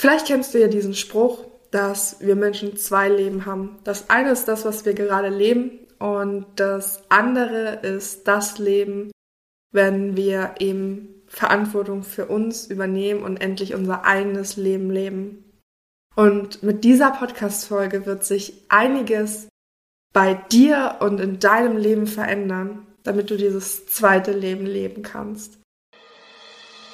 Vielleicht kennst du ja diesen Spruch, dass wir Menschen zwei Leben haben. Das eine ist das, was wir gerade leben und das andere ist das Leben, wenn wir eben Verantwortung für uns übernehmen und endlich unser eigenes Leben leben. Und mit dieser Podcast-Folge wird sich einiges bei dir und in deinem Leben verändern, damit du dieses zweite Leben leben kannst.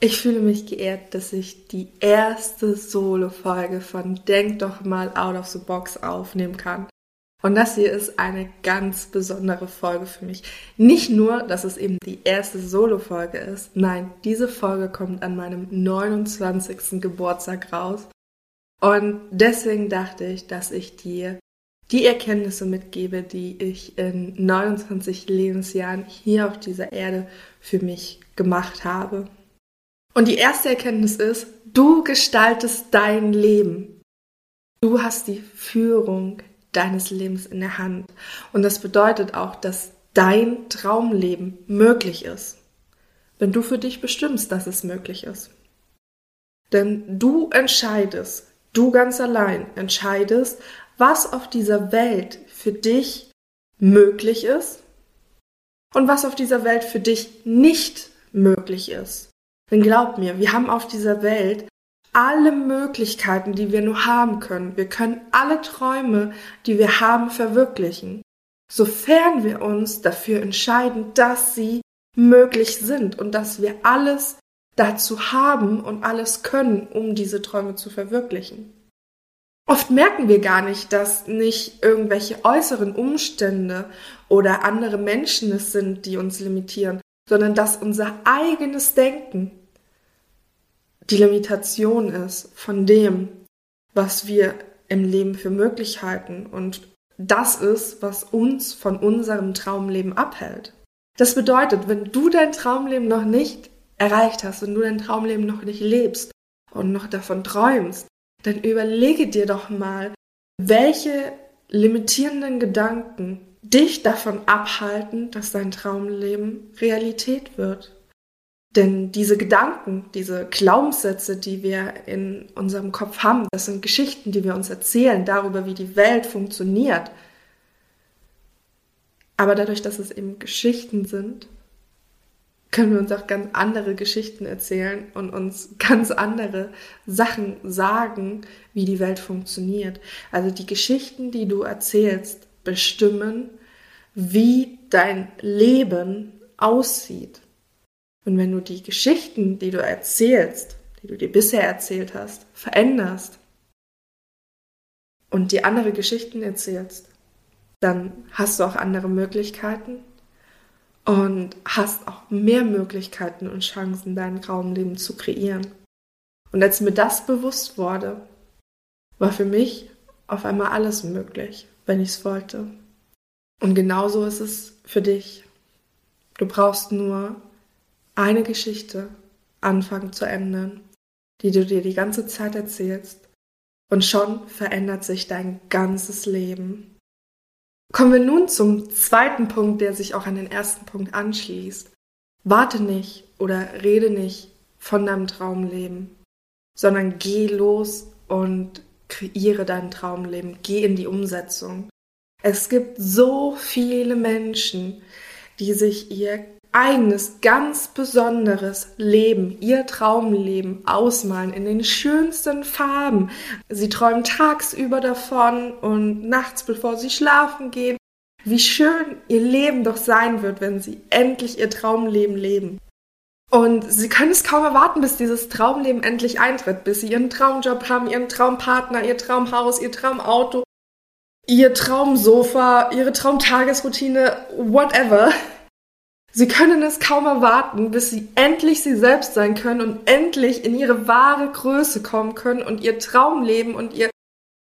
Ich fühle mich geehrt, dass ich die erste Solo-Folge von Denk doch mal out of the box aufnehmen kann. Und das hier ist eine ganz besondere Folge für mich. Nicht nur, dass es eben die erste Solo-Folge ist, nein, diese Folge kommt an meinem 29. Geburtstag raus. Und deswegen dachte ich, dass ich dir die Erkenntnisse mitgebe, die ich in 29 Lebensjahren hier auf dieser Erde für mich gemacht habe. Und die erste Erkenntnis ist, du gestaltest dein Leben. Du hast die Führung deines Lebens in der Hand. Und das bedeutet auch, dass dein Traumleben möglich ist. Wenn du für dich bestimmst, dass es möglich ist. Denn du entscheidest, du ganz allein entscheidest, was auf dieser Welt für dich möglich ist und was auf dieser Welt für dich nicht möglich ist. Denn glaub mir, wir haben auf dieser Welt alle Möglichkeiten, die wir nur haben können. Wir können alle Träume, die wir haben, verwirklichen, sofern wir uns dafür entscheiden, dass sie möglich sind und dass wir alles dazu haben und alles können, um diese Träume zu verwirklichen. Oft merken wir gar nicht, dass nicht irgendwelche äußeren Umstände oder andere Menschen es sind, die uns limitieren, sondern dass unser eigenes Denken die Limitation ist von dem, was wir im Leben für möglich halten und das ist, was uns von unserem Traumleben abhält. Das bedeutet, wenn du dein Traumleben noch nicht erreicht hast, wenn du dein Traumleben noch nicht lebst und noch davon träumst, dann überlege dir doch mal, welche limitierenden Gedanken dich davon abhalten, dass dein Traumleben Realität wird. Denn diese Gedanken, diese Glaubenssätze, die wir in unserem Kopf haben, das sind Geschichten, die wir uns erzählen darüber, wie die Welt funktioniert. Aber dadurch, dass es eben Geschichten sind, können wir uns auch ganz andere Geschichten erzählen und uns ganz andere Sachen sagen, wie die Welt funktioniert. Also die Geschichten, die du erzählst, bestimmen, wie dein Leben aussieht. Und wenn du die Geschichten, die du erzählst, die du dir bisher erzählt hast, veränderst und dir andere Geschichten erzählst, dann hast du auch andere Möglichkeiten und hast auch mehr Möglichkeiten und Chancen, dein Traumleben zu kreieren. Und als mir das bewusst wurde, war für mich auf einmal alles möglich, wenn ich es wollte. Und genauso ist es für dich. Du brauchst nur eine Geschichte anfangen zu ändern, die du dir die ganze Zeit erzählst. Und schon verändert sich dein ganzes Leben. Kommen wir nun zum zweiten Punkt, der sich auch an den ersten Punkt anschließt. Warte nicht oder rede nicht von deinem Traumleben, sondern geh los und kreiere dein Traumleben. Geh in die Umsetzung. Es gibt so viele Menschen, die sich ihr eigenes, ganz besonderes Leben, ihr Traumleben ausmalen in den schönsten Farben. Sie träumen tagsüber davon und nachts, bevor sie schlafen gehen, wie schön ihr Leben doch sein wird, wenn sie endlich ihr Traumleben leben. Und sie können es kaum erwarten, bis dieses Traumleben endlich eintritt, bis sie ihren Traumjob haben, ihren Traumpartner, ihr Traumhaus, ihr Traumauto, ihr Traumsofa, ihre Traumtagesroutine, whatever. Sie können es kaum erwarten, bis sie endlich sie selbst sein können und endlich in ihre wahre Größe kommen können und ihr Traumleben und ihr,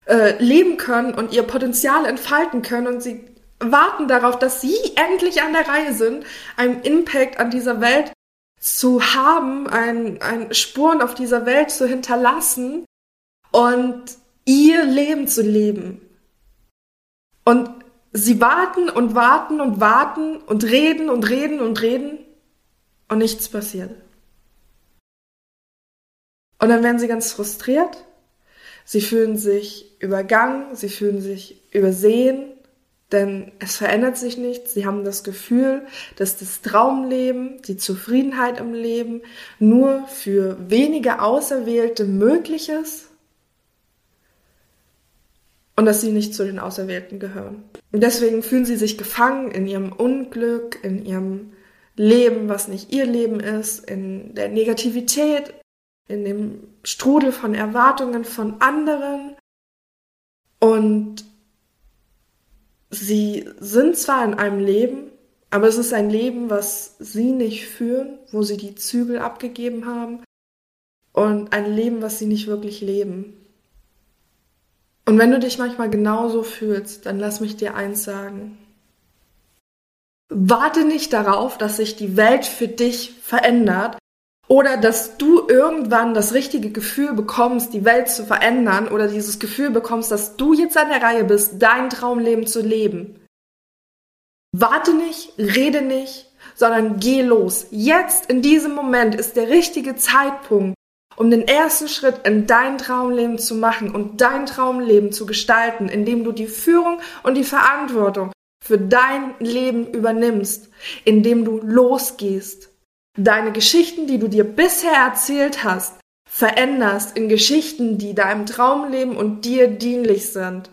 äh, leben können und ihr Potenzial entfalten können und sie warten darauf, dass sie endlich an der Reihe sind, einen Impact an dieser Welt zu haben, ein, ein Spuren auf dieser Welt zu hinterlassen und ihr Leben zu leben. Und sie warten und warten und warten und reden und reden und reden und nichts passiert. Und dann werden sie ganz frustriert. Sie fühlen sich übergangen, sie fühlen sich übersehen, denn es verändert sich nichts. Sie haben das Gefühl, dass das Traumleben, die Zufriedenheit im Leben nur für wenige Auserwählte möglich ist und dass sie nicht zu den Auserwählten gehören. Und deswegen fühlen sie sich gefangen in ihrem Unglück, in ihrem Leben, was nicht ihr Leben ist, in der Negativität, in dem Strudel von Erwartungen von anderen. Und sie sind zwar in einem Leben, aber es ist ein Leben, was sie nicht führen, wo sie die Zügel abgegeben haben und ein Leben, was sie nicht wirklich leben. Und wenn du dich manchmal genauso fühlst, dann lass mich dir eins sagen. Warte nicht darauf, dass sich die Welt für dich verändert oder dass du irgendwann das richtige Gefühl bekommst, die Welt zu verändern oder dieses Gefühl bekommst, dass du jetzt an der Reihe bist, dein Traumleben zu leben. Warte nicht, rede nicht, sondern geh los. Jetzt in diesem Moment ist der richtige Zeitpunkt, um den ersten Schritt in dein Traumleben zu machen und dein Traumleben zu gestalten, indem du die Führung und die Verantwortung für dein Leben übernimmst, indem du losgehst, deine Geschichten, die du dir bisher erzählt hast, veränderst in Geschichten, die deinem Traumleben und dir dienlich sind.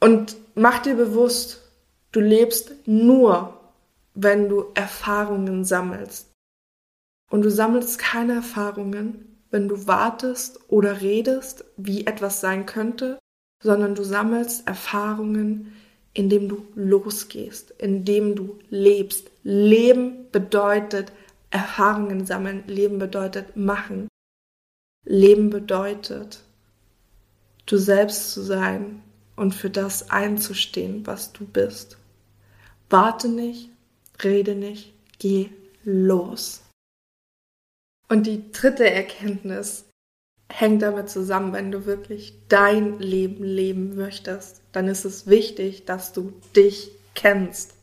Und mach dir bewusst, du lebst nur, wenn du Erfahrungen sammelst. Und du sammelst keine Erfahrungen, wenn du wartest oder redest, wie etwas sein könnte, sondern du sammelst Erfahrungen, indem du losgehst, indem du lebst. Leben bedeutet Erfahrungen sammeln, Leben bedeutet machen. Leben bedeutet, du selbst zu sein und für das einzustehen, was du bist. Warte nicht, rede nicht, geh los. Und die dritte Erkenntnis hängt damit zusammen, wenn du wirklich dein Leben leben möchtest, dann ist es wichtig, dass du dich kennst.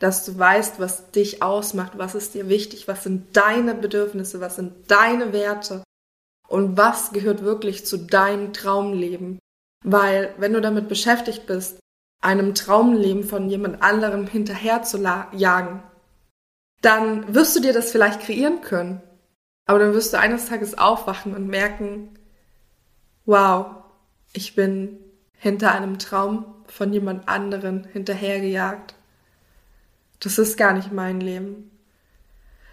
Dass du weißt, was dich ausmacht, was ist dir wichtig, was sind deine Bedürfnisse, was sind deine Werte und was gehört wirklich zu deinem Traumleben. Weil wenn du damit beschäftigt bist, einem Traumleben von jemand anderem hinterher zu jagen, dann wirst du dir das vielleicht kreieren können. Aber dann wirst du eines Tages aufwachen und merken, wow, ich bin hinter einem Traum von jemand anderen hinterhergejagt. Das ist gar nicht mein Leben,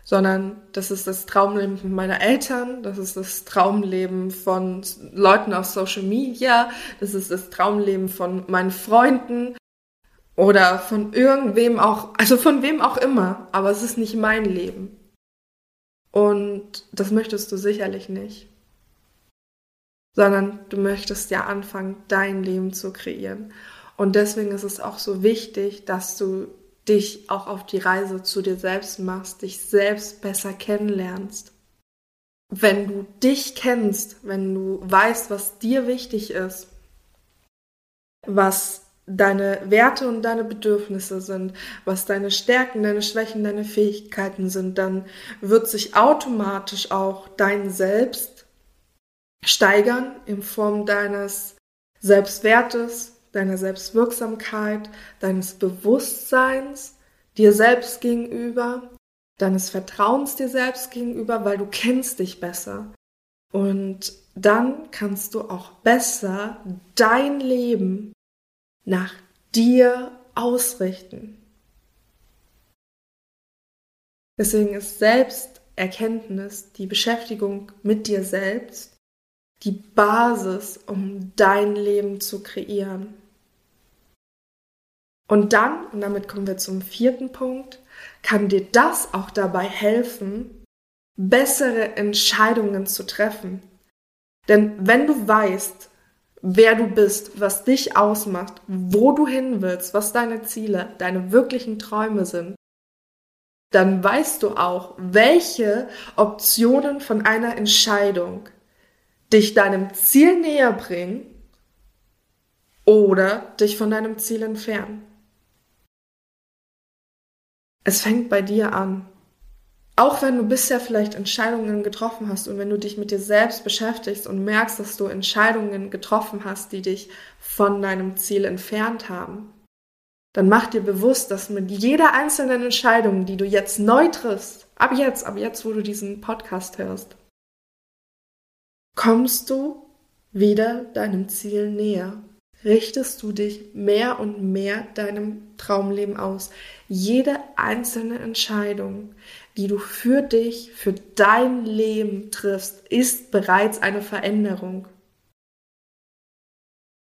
sondern das ist das Traumleben meiner Eltern, das ist das Traumleben von Leuten auf Social Media, das ist das Traumleben von meinen Freunden oder von irgendwem auch, also von wem auch immer, aber es ist nicht mein Leben. Und das möchtest du sicherlich nicht. Sondern du möchtest ja anfangen, dein Leben zu kreieren. Und deswegen ist es auch so wichtig, dass du dich auch auf die Reise zu dir selbst machst, dich selbst besser kennenlernst. Wenn du dich kennst, wenn du weißt, was dir wichtig ist, was deine Werte und deine Bedürfnisse sind, was deine Stärken, deine Schwächen, deine Fähigkeiten sind, dann wird sich automatisch auch dein Selbst steigern in Form deines Selbstwertes, deiner Selbstwirksamkeit, deines Bewusstseins dir selbst gegenüber, deines Vertrauens dir selbst gegenüber, weil du kennst dich besser. Und dann kannst du auch besser dein Leben nach dir ausrichten. Deswegen ist Selbsterkenntnis, die Beschäftigung mit dir selbst, die Basis, um dein Leben zu kreieren. Und dann, und damit kommen wir zum vierten Punkt, kann dir das auch dabei helfen, bessere Entscheidungen zu treffen. Denn wenn du weißt, wer du bist, was dich ausmacht, wo du hin willst, was deine Ziele, deine wirklichen Träume sind, dann weißt du auch, welche Optionen von einer Entscheidung dich deinem Ziel näher bringen oder dich von deinem Ziel entfernen. Es fängt bei dir an. Auch wenn du bisher vielleicht Entscheidungen getroffen hast und wenn du dich mit dir selbst beschäftigst und merkst, dass du Entscheidungen getroffen hast, die dich von deinem Ziel entfernt haben, dann mach dir bewusst, dass mit jeder einzelnen Entscheidung, die du jetzt neu triffst, ab jetzt, ab jetzt, wo du diesen Podcast hörst, kommst du wieder deinem Ziel näher. Richtest du dich mehr und mehr deinem Traumleben aus. Jede einzelne Entscheidung, die du für dich, für dein Leben triffst, ist bereits eine Veränderung.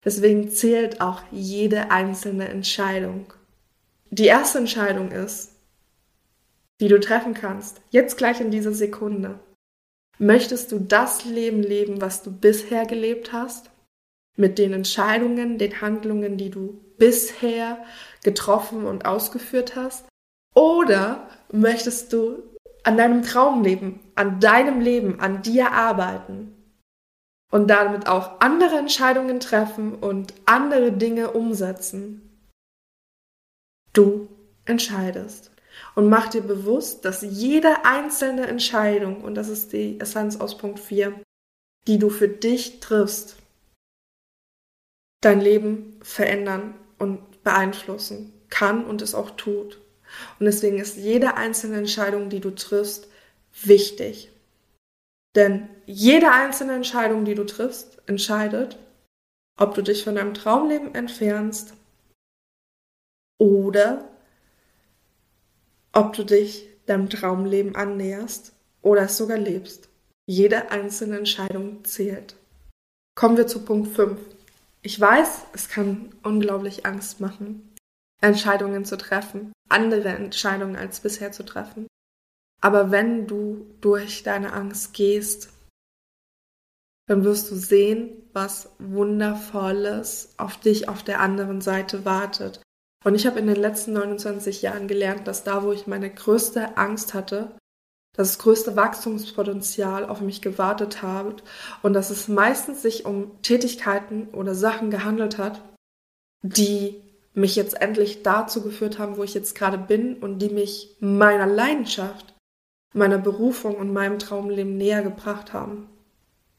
Deswegen zählt auch jede einzelne Entscheidung. Die erste Entscheidung ist, die du treffen kannst, jetzt gleich in dieser Sekunde. Möchtest du das Leben leben, was du bisher gelebt hast? Mit den Entscheidungen, den Handlungen, die du bisher getroffen und ausgeführt hast? Oder möchtest du an deinem Traum leben, an deinem Leben, an dir arbeiten? und damit auch andere Entscheidungen treffen und andere Dinge umsetzen. Du entscheidest und mach dir bewusst, dass jede einzelne Entscheidung, und das ist die Essenz aus Punkt 4, die du für dich triffst, dein Leben verändern und beeinflussen kann und es auch tut. Und deswegen ist jede einzelne Entscheidung, die du triffst, wichtig. Denn jede einzelne Entscheidung, die du triffst, entscheidet, ob du dich von deinem Traumleben entfernst oder ob du dich deinem Traumleben annäherst oder es sogar lebst. Jede einzelne Entscheidung zählt. Kommen wir zu Punkt 5. Ich weiß, es kann unglaublich Angst machen, Entscheidungen zu treffen, andere Entscheidungen als bisher zu treffen. Aber wenn du durch deine Angst gehst, dann wirst du sehen, was Wundervolles auf dich auf der anderen Seite wartet. Und ich habe in den letzten 29 Jahren gelernt, dass da, wo ich meine größte Angst hatte, das größte Wachstumspotenzial auf mich gewartet hat und dass es meistens sich um Tätigkeiten oder Sachen gehandelt hat, die mich jetzt endlich dazu geführt haben, wo ich jetzt gerade bin und die mich meiner Leidenschaft meiner Berufung und meinem Traumleben näher gebracht haben.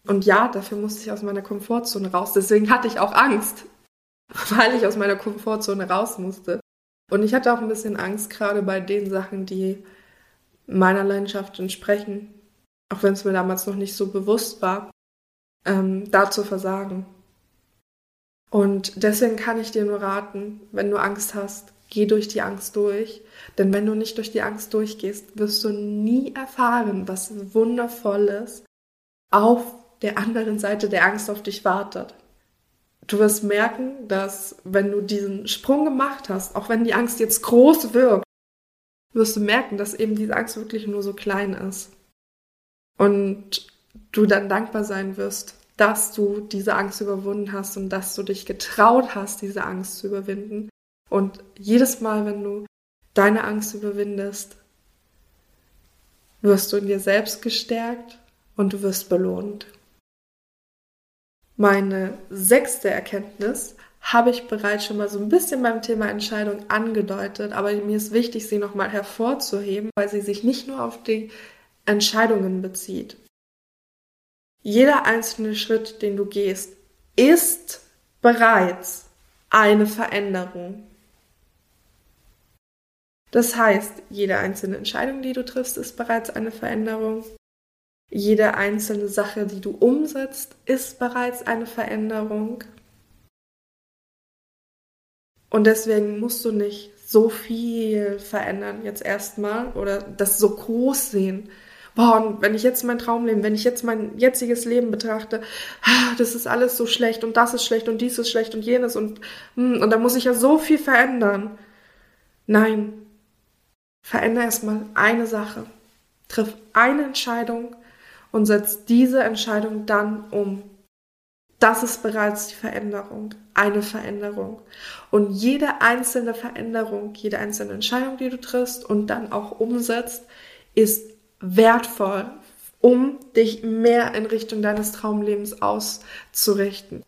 Und ja, dafür musste ich aus meiner Komfortzone raus. Deswegen hatte ich auch Angst, weil ich aus meiner Komfortzone raus musste. Und ich hatte auch ein bisschen Angst, gerade bei den Sachen, die meiner Leidenschaft entsprechen, auch wenn es mir damals noch nicht so bewusst war, ähm, da zu versagen. Und deswegen kann ich dir nur raten, wenn du Angst hast, Geh durch die Angst durch, denn wenn du nicht durch die Angst durchgehst, wirst du nie erfahren, was Wundervolles auf der anderen Seite der Angst auf dich wartet. Du wirst merken, dass wenn du diesen Sprung gemacht hast, auch wenn die Angst jetzt groß wirkt, wirst du merken, dass eben diese Angst wirklich nur so klein ist. Und du dann dankbar sein wirst, dass du diese Angst überwunden hast und dass du dich getraut hast, diese Angst zu überwinden und jedes Mal, wenn du deine Angst überwindest, wirst du in dir selbst gestärkt und du wirst belohnt. Meine sechste Erkenntnis habe ich bereits schon mal so ein bisschen beim Thema Entscheidung angedeutet, aber mir ist wichtig, sie nochmal hervorzuheben, weil sie sich nicht nur auf die Entscheidungen bezieht. Jeder einzelne Schritt, den du gehst, ist bereits eine Veränderung. Das heißt, jede einzelne Entscheidung, die du triffst, ist bereits eine Veränderung. Jede einzelne Sache, die du umsetzt, ist bereits eine Veränderung. Und deswegen musst du nicht so viel verändern jetzt erstmal oder das so groß sehen. Boah, und wenn ich jetzt mein Traumleben, wenn ich jetzt mein jetziges Leben betrachte, ah, das ist alles so schlecht und das ist schlecht und dies ist schlecht und jenes und, hm, und da muss ich ja so viel verändern. Nein, Veränder erstmal eine Sache. Triff eine Entscheidung und setz diese Entscheidung dann um. Das ist bereits die Veränderung, eine Veränderung. Und jede einzelne Veränderung, jede einzelne Entscheidung, die du triffst und dann auch umsetzt, ist wertvoll, um dich mehr in Richtung deines Traumlebens auszurichten.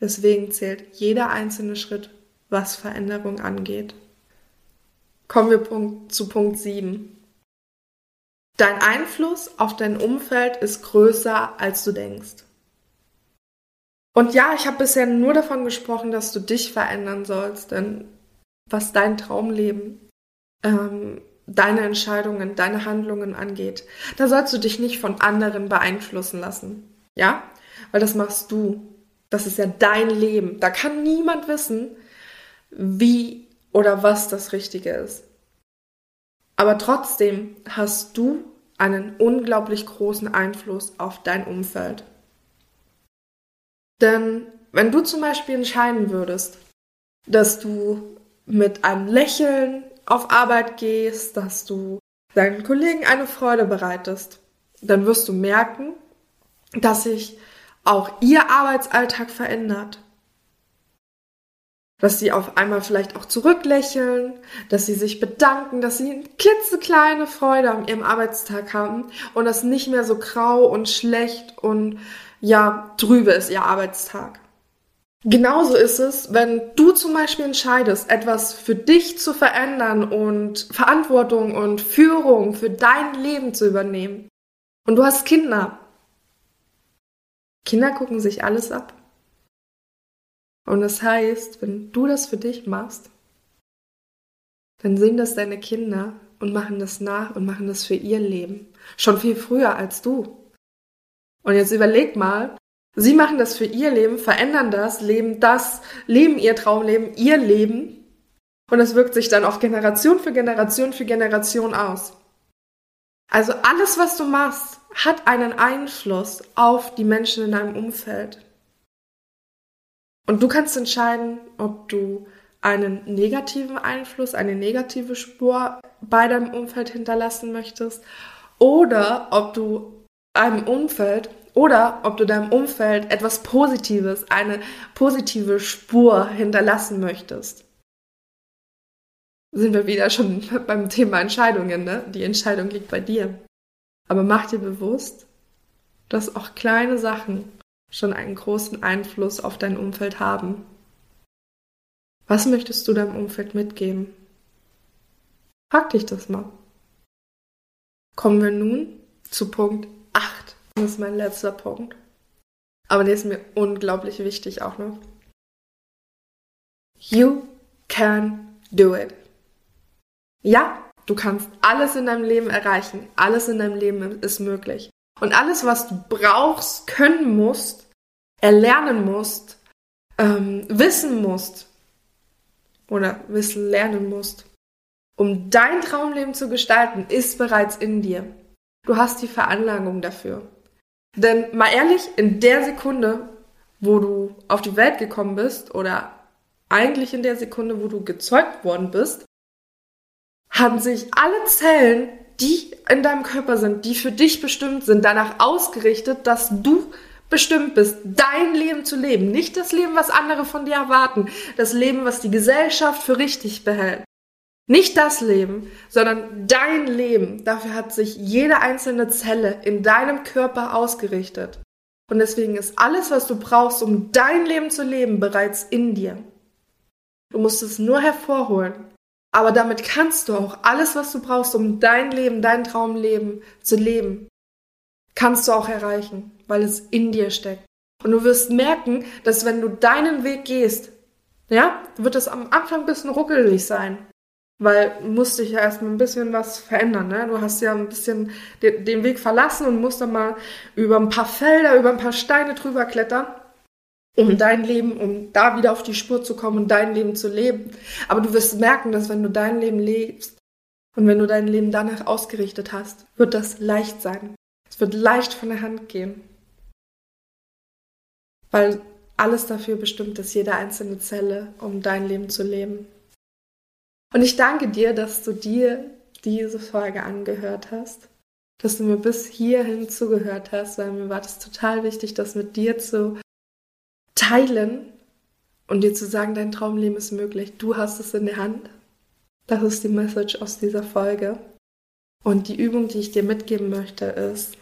Deswegen zählt jeder einzelne Schritt, was Veränderung angeht. Kommen wir zu Punkt 7. Dein Einfluss auf dein Umfeld ist größer, als du denkst. Und ja, ich habe bisher nur davon gesprochen, dass du dich verändern sollst, denn was dein Traumleben, ähm, deine Entscheidungen, deine Handlungen angeht, da sollst du dich nicht von anderen beeinflussen lassen. Ja? Weil das machst du. Das ist ja dein Leben. Da kann niemand wissen, wie oder was das Richtige ist. Aber trotzdem hast du einen unglaublich großen Einfluss auf dein Umfeld. Denn wenn du zum Beispiel entscheiden würdest, dass du mit einem Lächeln auf Arbeit gehst, dass du deinen Kollegen eine Freude bereitest, dann wirst du merken, dass sich auch ihr Arbeitsalltag verändert. Dass sie auf einmal vielleicht auch zurücklächeln, dass sie sich bedanken, dass sie eine klitzekleine Freude an ihrem Arbeitstag haben und das nicht mehr so grau und schlecht und ja, trübe ist ihr Arbeitstag. Genauso ist es, wenn du zum Beispiel entscheidest, etwas für dich zu verändern und Verantwortung und Führung für dein Leben zu übernehmen. Und du hast Kinder. Kinder gucken sich alles ab. Und das heißt, wenn du das für dich machst, dann sehen das deine Kinder und machen das nach und machen das für ihr Leben. Schon viel früher als du. Und jetzt überleg mal, sie machen das für ihr Leben, verändern das, leben das, leben ihr Traumleben, ihr Leben. Und es wirkt sich dann auf Generation für Generation für Generation aus. Also alles, was du machst, hat einen Einfluss auf die Menschen in deinem Umfeld. Und du kannst entscheiden, ob du einen negativen Einfluss, eine negative Spur bei deinem Umfeld hinterlassen möchtest oder ob du einem Umfeld oder ob du deinem Umfeld etwas Positives, eine positive Spur hinterlassen möchtest. Sind wir wieder schon beim Thema Entscheidungen, ne? Die Entscheidung liegt bei dir. Aber mach dir bewusst, dass auch kleine Sachen schon einen großen Einfluss auf dein Umfeld haben. Was möchtest du deinem Umfeld mitgeben? Frag dich das mal. Kommen wir nun zu Punkt 8. Das ist mein letzter Punkt. Aber der ist mir unglaublich wichtig auch noch. You can do it. Ja, du kannst alles in deinem Leben erreichen. Alles in deinem Leben ist möglich. Und alles, was du brauchst, können musst, erlernen musst, ähm, wissen musst oder wissen lernen musst, um dein Traumleben zu gestalten, ist bereits in dir. Du hast die Veranlagung dafür. Denn mal ehrlich, in der Sekunde, wo du auf die Welt gekommen bist oder eigentlich in der Sekunde, wo du gezeugt worden bist, haben sich alle Zellen, die in deinem Körper sind, die für dich bestimmt sind, danach ausgerichtet, dass du bestimmt bist, dein Leben zu leben. Nicht das Leben, was andere von dir erwarten, das Leben, was die Gesellschaft für richtig behält. Nicht das Leben, sondern dein Leben. Dafür hat sich jede einzelne Zelle in deinem Körper ausgerichtet. Und deswegen ist alles, was du brauchst, um dein Leben zu leben, bereits in dir. Du musst es nur hervorholen. Aber damit kannst du auch alles, was du brauchst, um dein Leben, dein Traumleben zu leben, kannst du auch erreichen, weil es in dir steckt. Und du wirst merken, dass wenn du deinen Weg gehst, ja, wird es am Anfang ein bisschen ruckelig sein weil musste ich ja erstmal ein bisschen was verändern. Ne? Du hast ja ein bisschen den, den Weg verlassen und musst dann mal über ein paar Felder, über ein paar Steine drüber klettern, um dein Leben, um da wieder auf die Spur zu kommen und dein Leben zu leben. Aber du wirst merken, dass wenn du dein Leben lebst und wenn du dein Leben danach ausgerichtet hast, wird das leicht sein. Es wird leicht von der Hand gehen. Weil alles dafür bestimmt ist, jede einzelne Zelle, um dein Leben zu leben. Und ich danke dir, dass du dir diese Folge angehört hast, dass du mir bis hierhin zugehört hast, weil mir war das total wichtig, das mit dir zu teilen und dir zu sagen, dein Traumleben ist möglich. Du hast es in der Hand. Das ist die Message aus dieser Folge. Und die Übung, die ich dir mitgeben möchte, ist,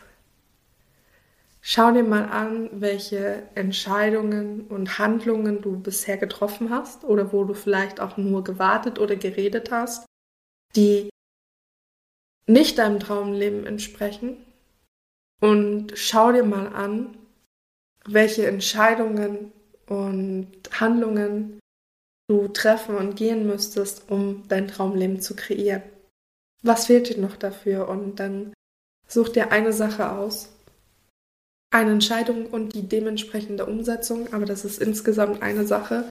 schau dir mal an, welche Entscheidungen und Handlungen du bisher getroffen hast oder wo du vielleicht auch nur gewartet oder geredet hast, die nicht deinem Traumleben entsprechen. Und schau dir mal an, welche Entscheidungen und Handlungen du treffen und gehen müsstest, um dein Traumleben zu kreieren. Was fehlt dir noch dafür? Und dann such dir eine Sache aus. Eine Entscheidung und die dementsprechende Umsetzung, aber das ist insgesamt eine Sache,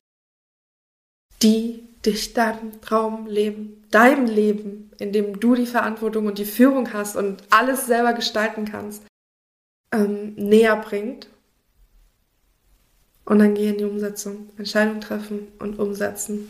die dich deinem Traumleben, deinem Leben, in dem du die Verantwortung und die Führung hast und alles selber gestalten kannst, ähm, näher bringt. Und dann geh in die Umsetzung. Entscheidung treffen und umsetzen.